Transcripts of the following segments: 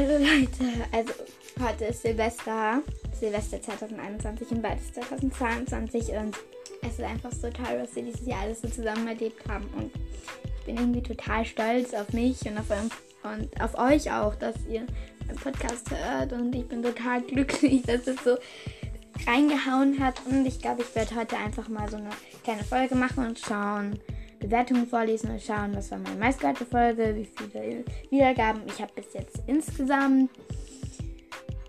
Also Leute, also heute ist Silvester, Silvester 2021 und bald ist 2022 und es ist einfach so toll, was wir dieses Jahr alles so zusammen erlebt haben. Und ich bin irgendwie total stolz auf mich und auf, und auf euch auch, dass ihr meinen Podcast hört. Und ich bin total glücklich, dass es so reingehauen hat. Und ich glaube, ich werde heute einfach mal so eine kleine Folge machen und schauen, Bewertungen vorlesen und schauen, was war meine meistgehörte Folge, wie viele Wiedergaben ich habe bis jetzt insgesamt.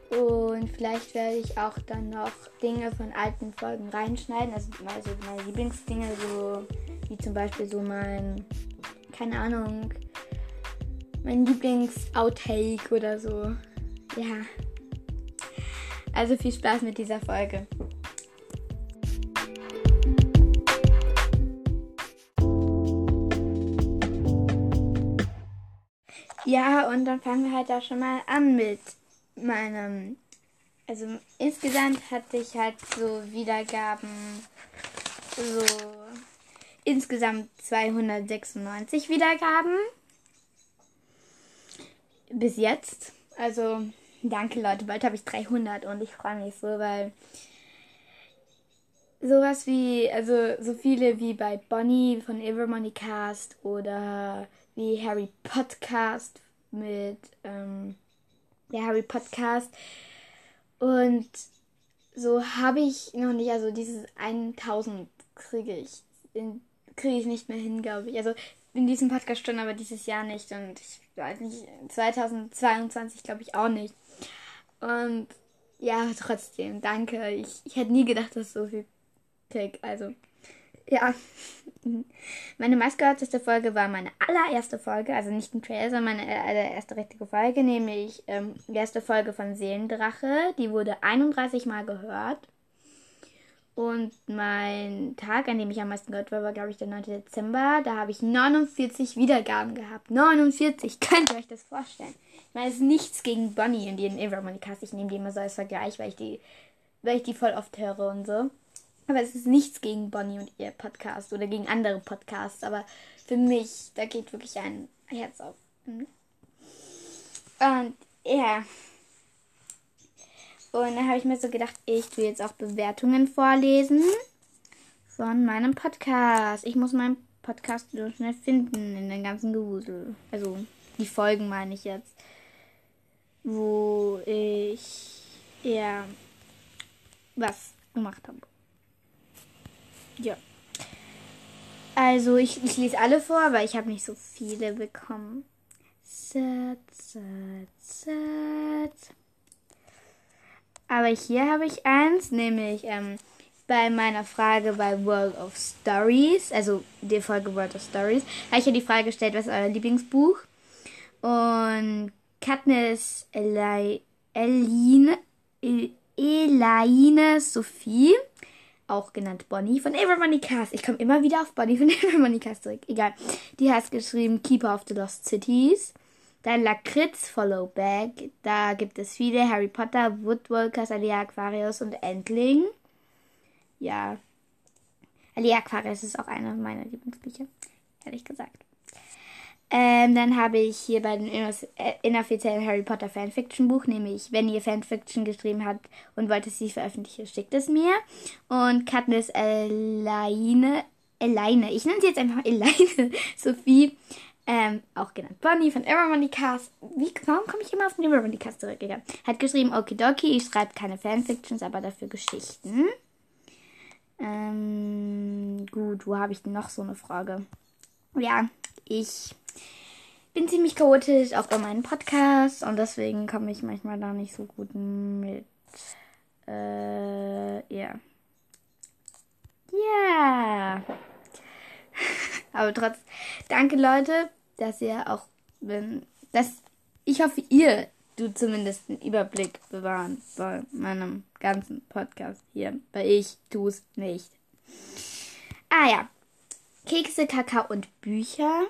Und vielleicht werde ich auch dann noch Dinge von alten Folgen reinschneiden. Also, also meine Lieblingsdinge, so wie zum Beispiel so mein, keine Ahnung, mein Lieblings-Outtake oder so. Ja. Also viel Spaß mit dieser Folge. Ja, und dann fangen wir halt auch schon mal an mit meinem. Also insgesamt hatte ich halt so Wiedergaben, so insgesamt 296 Wiedergaben. Bis jetzt. Also danke Leute, bald habe ich 300 und ich freue mich so, weil sowas wie, also so viele wie bei Bonnie von Evermoney Cast oder wie Harry Podcast mit ähm, der Harry Podcast. Und so habe ich noch nicht, also dieses 1000 kriege ich, kriege ich nicht mehr hin, glaube ich. Also in diesem Podcast schon, aber dieses Jahr nicht. Und ich weiß nicht, 2022 glaube ich auch nicht. Und ja, trotzdem, danke. Ich, ich hätte nie gedacht, dass so viel krieg. Also ja. Meine meistgehörteste Folge war meine allererste Folge, also nicht ein Trailer, sondern meine allererste richtige Folge, nämlich ähm, die erste Folge von Seelendrache. Die wurde 31 Mal gehört. Und mein Tag, an dem ich am meisten gehört war, war, glaube ich, der 9. Dezember. Da habe ich 49 Wiedergaben gehabt. 49, könnt ihr euch das vorstellen? Ich meine, es ist nichts gegen Bonnie und den Evermoney-Cast. Ich nehme die immer so als Vergleich, weil ich die, weil ich die voll oft höre und so. Aber es ist nichts gegen Bonnie und ihr Podcast oder gegen andere Podcasts. Aber für mich, da geht wirklich ein Herz auf. Mhm. Und ja. Und dann habe ich mir so gedacht, ich tue jetzt auch Bewertungen vorlesen von meinem Podcast. Ich muss meinen Podcast so schnell finden in den ganzen Gewusel. Also die Folgen meine ich jetzt. Wo ich ja was gemacht habe. Ja. Also ich, ich lese alle vor, aber ich habe nicht so viele bekommen. Set, set, set. Aber hier habe ich eins, nämlich ähm, bei meiner Frage bei World of Stories, also die Folge World of Stories, habe ich ja die Frage gestellt, was ist euer Lieblingsbuch? Und Katniss Eli Eline, Elaine Sophie auch genannt Bonnie von Evermoney Cast. Ich komme immer wieder auf Bonnie von Evermoney Cast zurück. Egal. Die hat geschrieben Keeper of the Lost Cities. Dann Lakritz Follow Back. Da gibt es viele. Harry Potter, Woodwalkers, Alia Aquarius und Endling. Ja. Alia Aquarius ist auch einer meiner Lieblingsbücher. Ehrlich gesagt. Ähm, dann habe ich hier bei dem äh, inoffiziellen Harry Potter Fanfiction Buch, nämlich wenn ihr Fanfiction geschrieben habt und wollt es sie veröffentlichen, schickt es mir. Und Katniss Elaine, Elaine, ich nenne sie jetzt einfach Elaine Sophie, ähm, auch genannt Bonnie von Evermoney Cast. Wie, warum komme ich immer auf den Evermoney Cast zurückgegangen? Hat geschrieben, okidoki, ich schreibe keine Fanfictions, aber dafür Geschichten. Ähm, gut, wo habe ich denn noch so eine Frage? Ja, ich bin ziemlich chaotisch, auch bei meinen Podcasts und deswegen komme ich manchmal da nicht so gut mit. Äh, ja. Ja. Aber trotz, danke Leute, dass ihr auch, wenn, dass, ich hoffe, ihr du zumindest einen Überblick bewahren bei meinem ganzen Podcast hier, weil ich tue es nicht. Ah ja, Kekse, Kakao und Bücher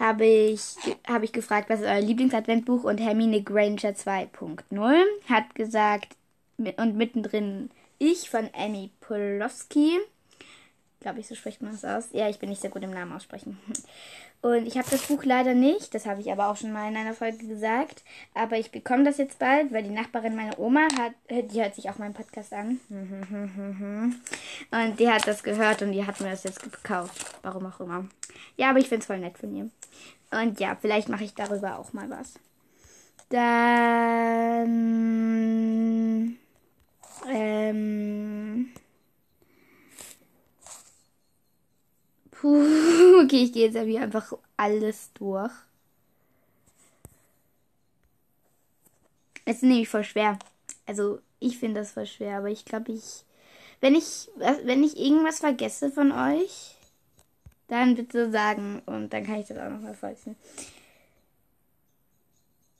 habe ich, hab ich gefragt, was ist euer Lieblingsadventbuch? Und Hermine Granger 2.0 hat gesagt, und mittendrin ich von Annie Polowski Glaube ich, so spricht man es aus. Ja, ich bin nicht sehr gut im Namen aussprechen. Und ich habe das Buch leider nicht, das habe ich aber auch schon mal in einer Folge gesagt. Aber ich bekomme das jetzt bald, weil die Nachbarin meiner Oma hat, die hört sich auch meinen Podcast an. Und die hat das gehört und die hat mir das jetzt gekauft. Warum auch immer. Ja, aber ich finde es voll nett von ihr. Und ja, vielleicht mache ich darüber auch mal was. Dann. Ähm. Puh, okay, ich gehe jetzt einfach alles durch. Es ist nämlich voll schwer. Also, ich finde das voll schwer, aber ich glaube, ich. Wenn ich, wenn ich irgendwas vergesse von euch, dann bitte sagen und dann kann ich das auch nochmal vorlesen.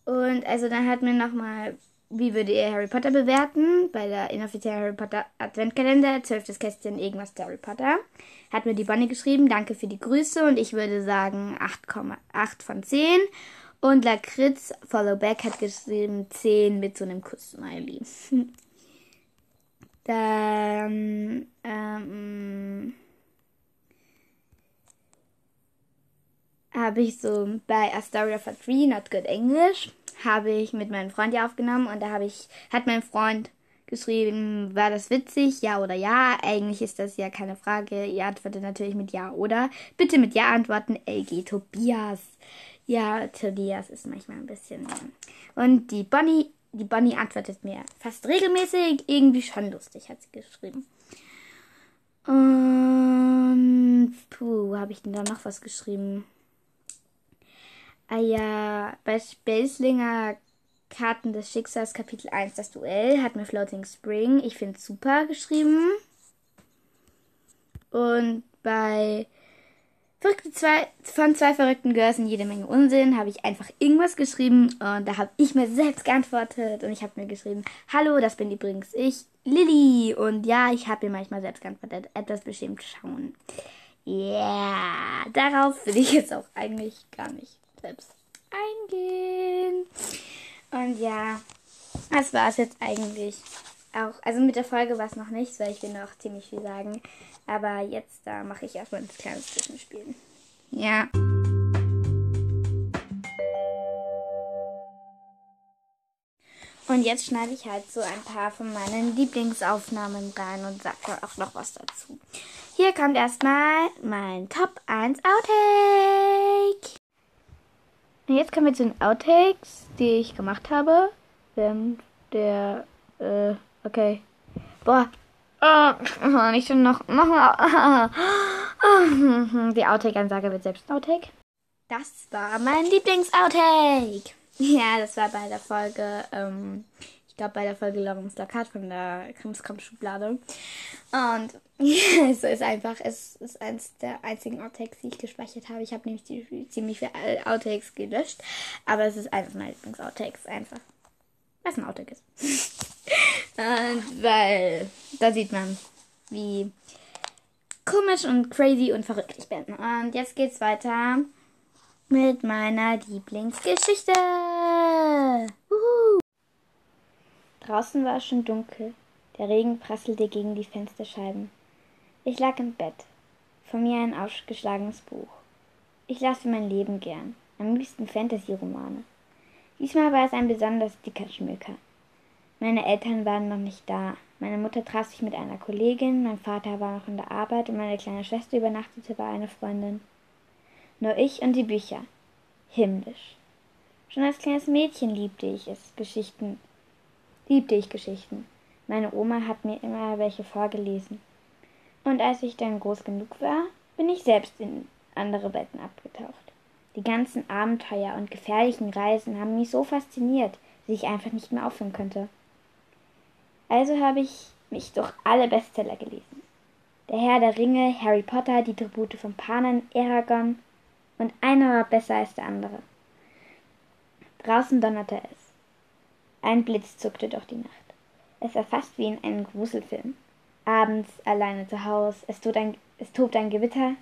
Und also dann hat mir nochmal, wie würde ihr Harry Potter bewerten? Bei der inoffiziellen Harry Potter Adventkalender, 12. Kästchen, irgendwas Harry Potter. Hat mir die Bonnie geschrieben, danke für die Grüße und ich würde sagen 8,8 von 10. Und Lakritz Followback hat geschrieben 10 mit so einem Kuss-Smiley. Dann, ähm, habe ich so bei A Story of a Tree, Not Good English, habe ich mit meinem Freund ja aufgenommen und da habe ich, hat mein Freund geschrieben, war das witzig, ja oder ja? Eigentlich ist das ja keine Frage. Ihr antwortet natürlich mit ja oder. Bitte mit ja antworten, LG Tobias. Ja, Tobias ist manchmal ein bisschen. Und die Bonnie, die Bonnie antwortet mir fast regelmäßig, irgendwie schon lustig, hat sie geschrieben. Und puh, habe ich denn da noch was geschrieben? Ah ja, bei Spacelinger Karten des Schicksals Kapitel 1 das Duell hat mir Floating Spring, ich finde super geschrieben. Und bei Verrückte zwei, von zwei verrückten Girls in jede Menge Unsinn habe ich einfach irgendwas geschrieben und da habe ich mir selbst geantwortet und ich habe mir geschrieben, hallo, das bin übrigens ich, Lilly. Und ja, ich habe mir manchmal selbst geantwortet, etwas beschämt schauen. Ja, yeah, darauf will ich jetzt auch eigentlich gar nicht selbst eingehen. Und ja, das war es jetzt eigentlich auch. Also mit der Folge war es noch nichts, weil ich will noch ziemlich viel sagen. Aber jetzt, da mache ich erstmal ein kleines Zwischenspiel. Ja. Und jetzt schneide ich halt so ein paar von meinen Lieblingsaufnahmen rein und sage auch noch was dazu. Hier kommt erstmal mein Top 1 Outtake. Und jetzt kommen wir zu den Outtakes, die ich gemacht habe. Während der, äh, okay. Boah. Oh, nicht schon noch, noch Die Outtake-Ansage wird selbst ein Outtake. Das war mein Lieblings-Outtake. Ja, das war bei der Folge, ähm, glaube bei der Folge Lawrence Lakat von der Krimskram-Schublade. Und es ist einfach, es ist eins der einzigen Outtakes, die ich gespeichert habe. Ich habe nämlich die, ziemlich viele Outtakes gelöscht, aber es ist eines meiner Lieblings-Outtakes einfach. Was ein Outtake ist. und weil da sieht man, wie komisch und crazy und verrückt ich bin. Und jetzt geht's weiter mit meiner Lieblingsgeschichte. Uhu. Draußen war es schon dunkel. Der Regen prasselte gegen die Fensterscheiben. Ich lag im Bett. Vor mir ein ausgeschlagenes Buch. Ich las für mein Leben gern. Am liebsten Fantasy-Romane. Diesmal war es ein besonders dicker Schmöker. Meine Eltern waren noch nicht da. Meine Mutter traf sich mit einer Kollegin, mein Vater war noch in der Arbeit und meine kleine Schwester übernachtete bei einer Freundin. Nur ich und die Bücher. Himmlisch. Schon als kleines Mädchen liebte ich es, Geschichten. Liebte ich Geschichten. Meine Oma hat mir immer welche vorgelesen. Und als ich dann groß genug war, bin ich selbst in andere Welten abgetaucht. Die ganzen Abenteuer und gefährlichen Reisen haben mich so fasziniert, dass ich einfach nicht mehr aufhören könnte. Also habe ich mich durch alle Bestseller gelesen. Der Herr der Ringe, Harry Potter, die Tribute von Panen, Eragon und einer war besser als der andere. Draußen donnerte es. Ein Blitz zuckte durch die Nacht. Es war fast wie in einem Gruselfilm. Abends, alleine zu Hause, es, tut ein, es tobt ein Gewitter.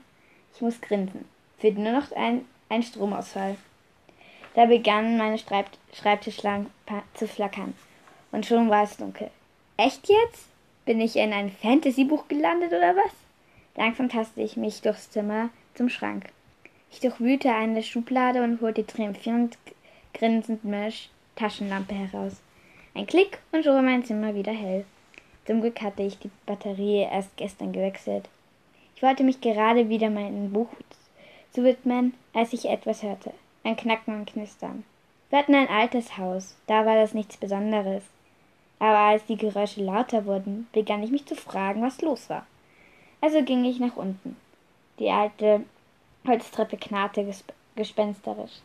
Ich muss grinsen. Fehlt nur noch ein, ein Stromausfall. Da begannen meine Schreib Schreibtischlampen zu flackern. Und schon war es dunkel. Echt jetzt? Bin ich in ein Fantasy-Buch gelandet oder was? Langsam tasste ich mich durchs Zimmer zum Schrank. Ich durchwühlte eine Schublade und holte triumphierend grinsend meine Taschenlampe heraus. Ein Klick und schon war mein Zimmer wieder hell. Zum Glück hatte ich die Batterie erst gestern gewechselt. Ich wollte mich gerade wieder meinem Buch zu widmen, als ich etwas hörte. Ein Knacken und Knistern. Wir hatten ein altes Haus, da war das nichts Besonderes. Aber als die Geräusche lauter wurden, begann ich mich zu fragen, was los war. Also ging ich nach unten. Die alte Holztreppe knarrte gesp gespensterisch.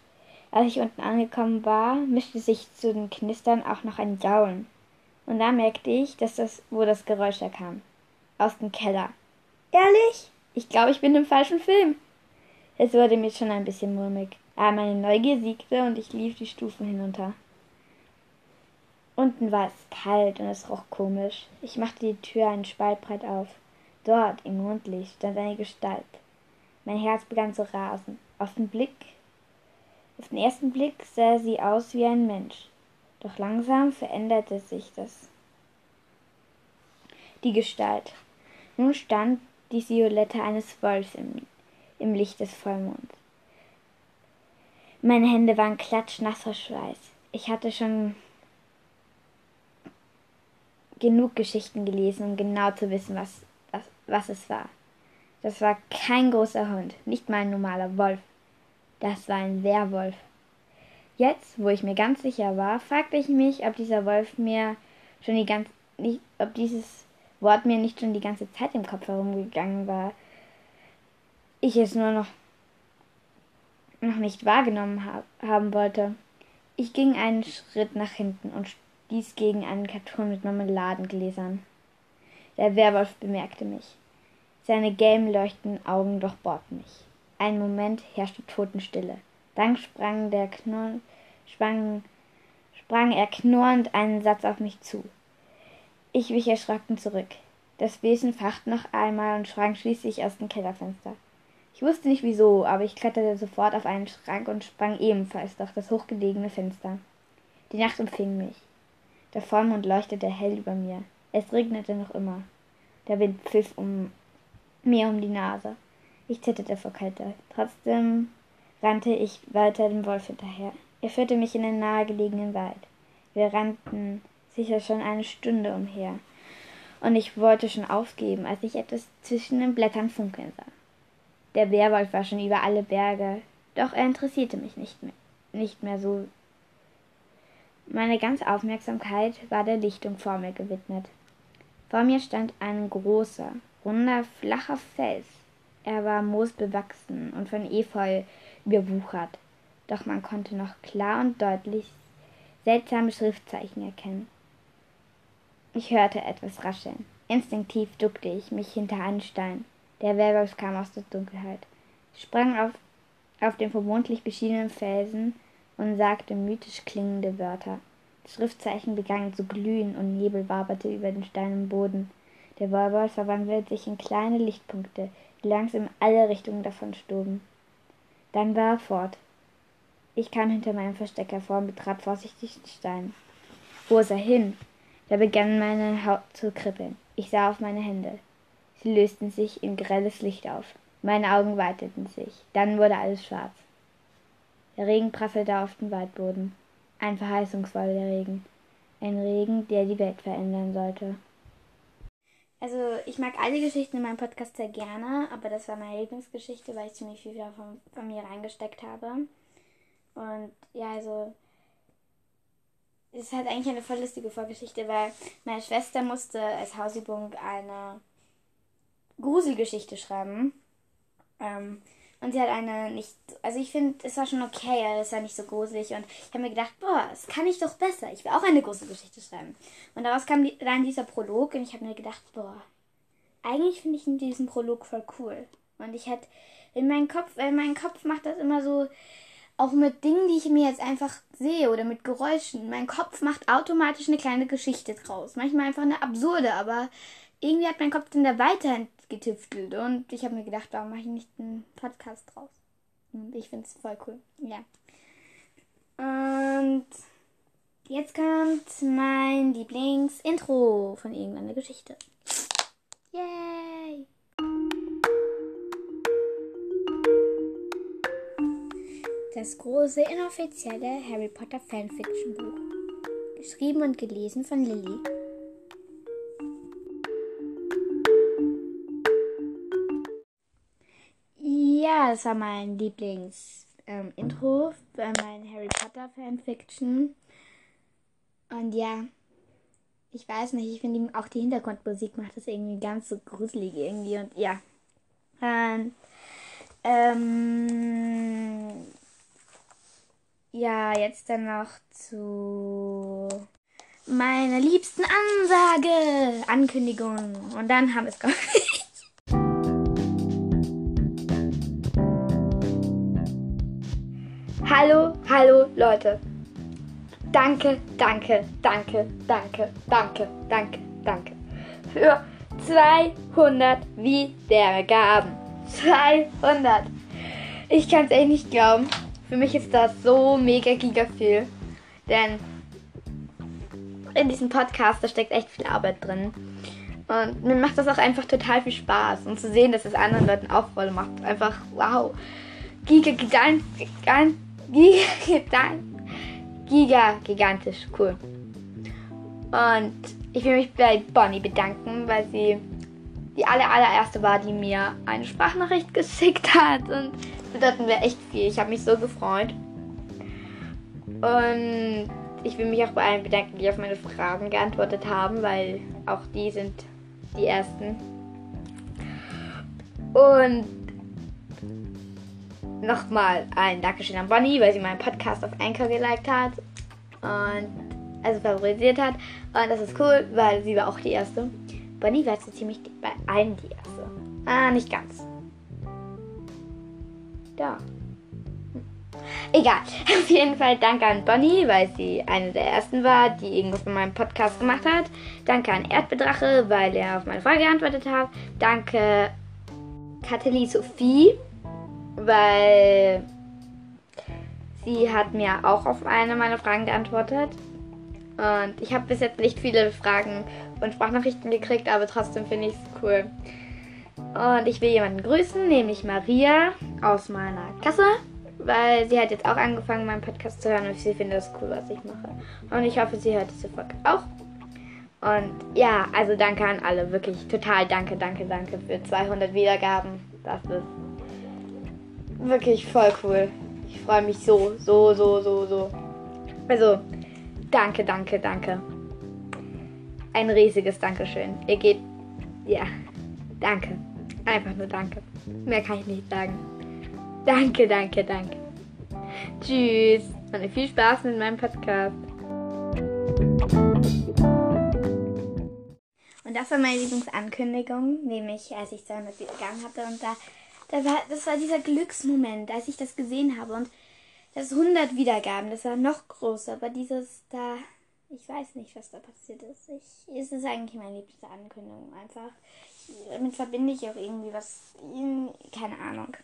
Als ich unten angekommen war, mischte sich zu den Knistern auch noch ein Jaulen. Und da merkte ich, dass das, wo das Geräusch herkam. Aus dem Keller. Ehrlich? Ich glaube, ich bin im falschen Film. Es wurde mir schon ein bisschen mulmig, aber meine Neugier siegte und ich lief die Stufen hinunter. Unten war es kalt und es roch komisch. Ich machte die Tür einen Spalt breit auf. Dort, im Mondlicht, stand eine Gestalt. Mein Herz begann zu rasen. Auf den Blick, auf den ersten Blick sah sie aus wie ein Mensch. Doch langsam veränderte sich das. Die Gestalt. Nun stand die Silhouette eines Wolfs im, im Licht des Vollmonds. Meine Hände waren klatschnass vor Schweiß. Ich hatte schon genug Geschichten gelesen, um genau zu wissen, was was es war. Das war kein großer Hund, nicht mal ein normaler Wolf. Das war ein Werwolf. Jetzt, wo ich mir ganz sicher war, fragte ich mich, ob dieser Wolf mir schon die ganze, ob dieses Wort mir nicht schon die ganze Zeit im Kopf herumgegangen war. Ich es nur noch, noch nicht wahrgenommen hab, haben wollte. Ich ging einen Schritt nach hinten und stieß gegen einen Karton mit Marmeladengläsern. Der Werwolf bemerkte mich. Seine gelben leuchtenden Augen durchbohrten mich. Einen Moment herrschte Totenstille. Dann sprang, der Knurr, sprang, sprang er knurrend einen Satz auf mich zu. Ich wich erschrocken zurück. Das Wesen fachte noch einmal und sprang schließlich aus dem Kellerfenster. Ich wusste nicht wieso, aber ich kletterte sofort auf einen Schrank und sprang ebenfalls durch das hochgelegene Fenster. Die Nacht umfing mich. Der Vollmond leuchtete hell über mir. Es regnete noch immer. Der Wind pfiff um mir um die Nase. Ich zitterte vor Kälte. Trotzdem rannte ich weiter dem Wolf hinterher. Er führte mich in den nahegelegenen Wald. Wir rannten sicher schon eine Stunde umher. Und ich wollte schon aufgeben, als ich etwas zwischen den Blättern funkeln sah. Der Bärwolf war schon über alle Berge, doch er interessierte mich nicht mehr, nicht mehr so. Meine ganze Aufmerksamkeit war der Lichtung vor mir gewidmet. Vor mir stand ein großer, runder, flacher Fels. Er war moosbewachsen und von Efeu überwuchert, doch man konnte noch klar und deutlich seltsame Schriftzeichen erkennen. Ich hörte etwas rascheln. Instinktiv duckte ich mich hinter einen Stein. Der Werwolf kam aus der Dunkelheit, sprang auf, auf den vermutlich beschienenen Felsen und sagte mythisch klingende Wörter. Schriftzeichen begannen zu glühen und Nebel waberte über den steinen Boden. Der Wolwol verwandelte sich in kleine Lichtpunkte, langsam in alle Richtungen davonstoben. Dann war er fort. Ich kam hinter meinem Versteck hervor und betrat vorsichtig den Stein. Wo ist er hin? Da begann meine Haut zu kribbeln. Ich sah auf meine Hände. Sie lösten sich in grelles Licht auf. Meine Augen weiteten sich. Dann wurde alles schwarz. Der Regen prasselte auf den Waldboden. Ein verheißungsvoller Regen. Ein Regen, der die Welt verändern sollte. Also ich mag alle Geschichten in meinem Podcast sehr gerne, aber das war meine Lieblingsgeschichte, weil ich ziemlich viel davon von mir reingesteckt habe. Und ja, also es ist halt eigentlich eine voll lustige Vorgeschichte, weil meine Schwester musste als Hausübung eine Gruselgeschichte schreiben. Ähm, und sie hat eine nicht. Also ich finde, es war schon okay, aber es war nicht so gruselig. Und ich habe mir gedacht, boah, das kann ich doch besser. Ich will auch eine Gruselgeschichte schreiben. Und daraus kam die, dann dieser Prolog und ich habe mir gedacht, boah, eigentlich finde ich diesen Prolog voll cool. Und ich hätte in meinem Kopf, weil mein Kopf macht das immer so, auch mit Dingen, die ich mir jetzt einfach sehe oder mit Geräuschen. Mein Kopf macht automatisch eine kleine Geschichte draus. Manchmal einfach eine absurde, aber irgendwie hat mein Kopf dann da weiter getüftelt. Und ich habe mir gedacht, warum mache ich nicht einen Podcast draus? Hm, ich finde es voll cool. Ja. Und jetzt kommt mein Lieblingsintro von irgendeiner Geschichte. Yay! Das große inoffizielle Harry Potter Fanfiction Buch. Geschrieben und gelesen von Lilly. Das war mein Lieblings-Intro ähm, bei meinem Harry Potter Fanfiction. Und ja, ich weiß nicht, ich finde auch die Hintergrundmusik macht das irgendwie ganz so gruselig irgendwie und ja. Und, ähm, ja, jetzt dann noch zu meiner liebsten Ansage, Ankündigung. Und dann haben wir es gar Hallo, Leute. Danke, danke, danke, danke, danke, danke, danke. Für 200 Wiedergaben. 200. Ich kann es echt nicht glauben. Für mich ist das so mega giga viel. Denn in diesem Podcast, da steckt echt viel Arbeit drin. Und mir macht das auch einfach total viel Spaß. Und zu sehen, dass es anderen Leuten auch voll macht. Einfach wow. Giga, gigant, gigant, giga, giga, gigantisch cool. Und ich will mich bei Bonnie bedanken, weil sie die aller, allererste war, die mir eine Sprachnachricht geschickt hat. Und bedeuten mir echt viel. Ich habe mich so gefreut. Und ich will mich auch bei allen bedanken, die auf meine Fragen geantwortet haben, weil auch die sind die ersten. Und nochmal ein Dankeschön an Bonnie, weil sie meinen Podcast auf Anchor geliked hat und also favorisiert hat. Und das ist cool, weil sie war auch die erste. Bonnie war so ziemlich bei allen die erste. Ah, nicht ganz da. Egal. Auf jeden Fall danke an Bonnie, weil sie eine der ersten war, die irgendwas von meinem Podcast gemacht hat. Danke an Erdbedrache, weil er auf meine Frage geantwortet hat. Danke Kateli Sophie, weil sie hat mir auch auf eine meiner Fragen geantwortet. Und ich habe bis jetzt nicht viele Fragen und Sprachnachrichten gekriegt, aber trotzdem finde ich es cool. Und ich will jemanden grüßen, nämlich Maria aus meiner Klasse, weil sie hat jetzt auch angefangen, meinen Podcast zu hören und sie findet es cool, was ich mache. Und ich hoffe, sie hört diese Folge auch. Und ja, also danke an alle, wirklich total danke, danke, danke für 200 Wiedergaben. Das ist wirklich voll cool. Ich freue mich so, so, so, so, so. Also, danke, danke, danke. Ein riesiges Dankeschön. Ihr geht, ja, danke. Einfach nur danke. Mehr kann ich nicht sagen. Danke, danke, danke. Tschüss. Und viel Spaß mit meinem Podcast. Und das war meine Lieblingsankündigung, nämlich als ich 200 gegangen hatte. Und da, da war, das war dieser Glücksmoment, als ich das gesehen habe. Und das 100 Wiedergaben, das war noch größer. Aber dieses da, ich weiß nicht, was da passiert ist. Ich, es ist eigentlich meine liebste Ankündigung einfach damit verbinde ich auch irgendwie was. Keine Ahnung.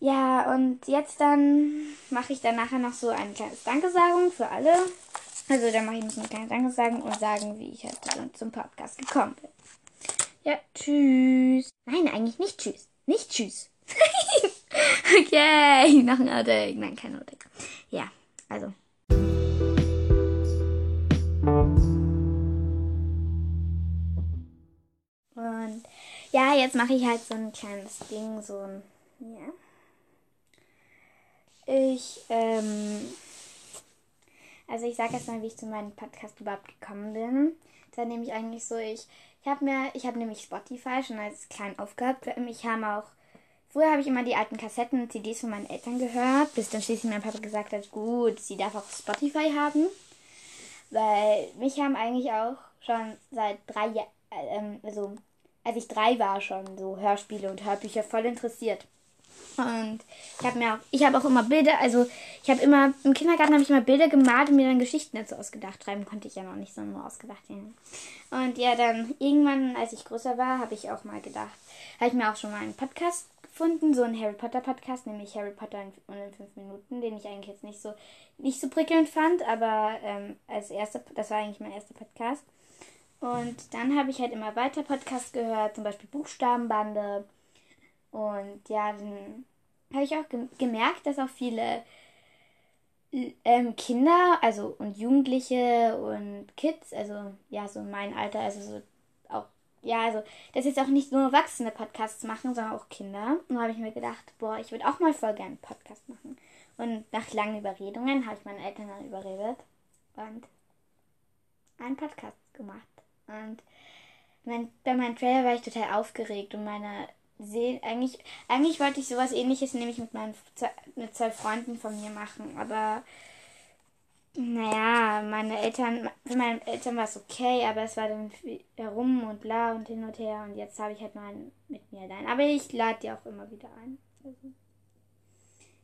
Ja, und jetzt dann mache ich dann nachher noch so ein kleines Dankesagung für alle. Also dann mache ich noch eine kleine Dankesagung und sagen, wie ich halt zum Podcast gekommen bin. Ja, tschüss. Nein, eigentlich nicht tschüss. Nicht tschüss. okay, noch ein Outtake. Nein, kein Outtake. Ja, also. Ja, jetzt mache ich halt so ein kleines Ding, so ein, ja. Ich, ähm, also ich sage jetzt mal, wie ich zu meinem Podcast überhaupt gekommen bin. Da nehme ich eigentlich so, ich, ich habe mir, ich habe nämlich Spotify schon als klein aufgehabt. Ich habe auch, früher habe ich immer die alten Kassetten und CDs von meinen Eltern gehört, bis dann schließlich mein Papa gesagt hat, gut, sie darf auch Spotify haben. Weil mich haben eigentlich auch schon seit drei Jahren, ähm, also als ich drei war schon so Hörspiele und Hörbücher voll interessiert. Und ich habe mir auch, ich habe auch immer Bilder, also ich habe immer, im Kindergarten habe ich immer Bilder gemalt und mir dann Geschichten dazu ausgedacht. Schreiben konnte ich ja noch nicht, so nur ausgedacht. Ja. Und ja, dann irgendwann, als ich größer war, habe ich auch mal gedacht, habe ich mir auch schon mal einen Podcast gefunden, so einen Harry Potter Podcast, nämlich Harry Potter in, in fünf Minuten, den ich eigentlich jetzt nicht so, nicht so prickelnd fand, aber ähm, als erster, das war eigentlich mein erster Podcast. Und dann habe ich halt immer weiter Podcasts gehört, zum Beispiel Buchstabenbande. Und ja, dann habe ich auch ge gemerkt, dass auch viele ähm, Kinder, also und Jugendliche und Kids, also ja, so mein Alter, also so auch, ja, also, dass jetzt auch nicht nur Erwachsene Podcasts machen, sondern auch Kinder. Und da habe ich mir gedacht, boah, ich würde auch mal voll gerne einen Podcast machen. Und nach langen Überredungen habe ich meine Eltern dann überredet und einen Podcast gemacht. Und mein, bei meinem Trailer war ich total aufgeregt und meine Seele, eigentlich, eigentlich wollte ich sowas ähnliches nämlich mit meinen mit zwei Freunden von mir machen, aber naja, meine Eltern, für meine Eltern war es okay, aber es war dann herum und bla und hin und her und jetzt habe ich halt mal mit mir allein. Aber ich lade die auch immer wieder ein. Also,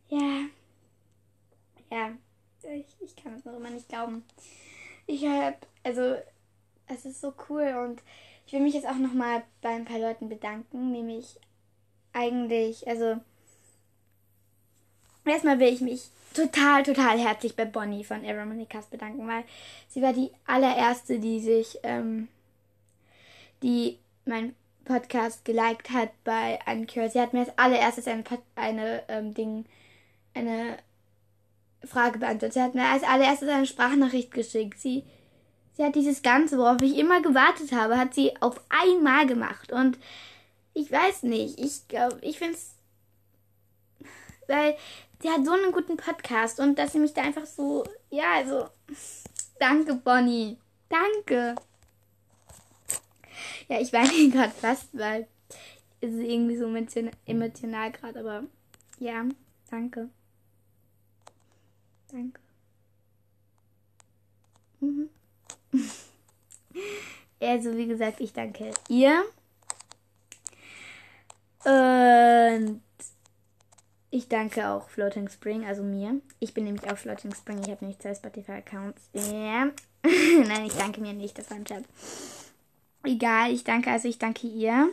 ja. Ja. Ich, ich kann es noch immer nicht glauben. Ich habe, also, es ist so cool und ich will mich jetzt auch nochmal bei ein paar Leuten bedanken, nämlich eigentlich, also erstmal will ich mich total, total herzlich bei Bonnie von Aeromonikas bedanken, weil sie war die allererste, die sich, ähm, die mein Podcast geliked hat bei Anchor. Sie hat mir als allererstes eine, eine ähm, Ding, eine Frage beantwortet. Sie hat mir als allererstes eine Sprachnachricht geschickt. Sie Sie hat dieses Ganze, worauf ich immer gewartet habe, hat sie auf einmal gemacht. Und ich weiß nicht, ich glaube, ich finde es. Weil sie hat so einen guten Podcast und dass sie mich da einfach so. Ja, also. Danke, Bonnie. Danke. Ja, ich weine gerade fast, weil es ist irgendwie so emotional gerade, aber ja, danke. Danke. Mhm. also, wie gesagt, ich danke ihr. Und ich danke auch Floating Spring, also mir. Ich bin nämlich auch Floating Spring. Ich habe nämlich zwei Spotify-Accounts. Ja. Nein, ich danke mir nicht, das war ein Chat. Egal, ich danke, also ich danke ihr,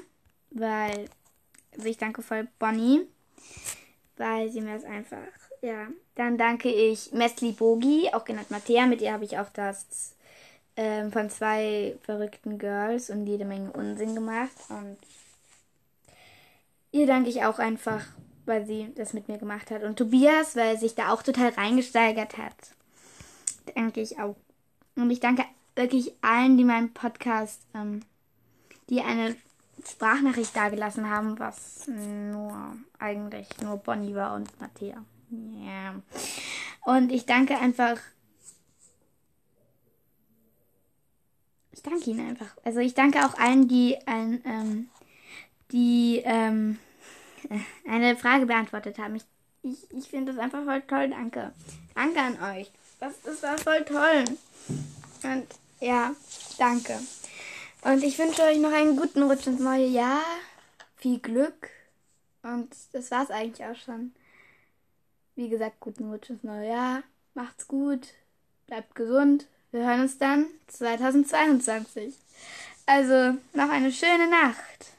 weil, also ich danke voll Bonnie, weil sie mir das einfach, ja. Dann danke ich Mesli Bogi, auch genannt Mattea, mit ihr habe ich auch das ähm, von zwei verrückten Girls und jede Menge Unsinn gemacht. Und ihr danke ich auch einfach, weil sie das mit mir gemacht hat. Und Tobias, weil er sich da auch total reingesteigert hat. Danke ich auch. Und ich danke wirklich allen, die meinen Podcast, ähm, die eine Sprachnachricht dagelassen haben, was nur eigentlich nur Bonnie war und Matthäa. Yeah. Und ich danke einfach ich danke Ihnen einfach. Also ich danke auch allen, die ein, ähm, die ähm, äh, eine Frage beantwortet haben. Ich, ich, ich finde das einfach voll toll. Danke. Danke an euch. Das, das war voll toll. Und ja, danke. Und ich wünsche euch noch einen guten Rutsch ins neue Jahr. Viel Glück. Und das war's eigentlich auch schon. Wie gesagt, guten Rutsch ins neue Jahr. Macht's gut. Bleibt gesund. Wir hören uns dann 2022. Also noch eine schöne Nacht.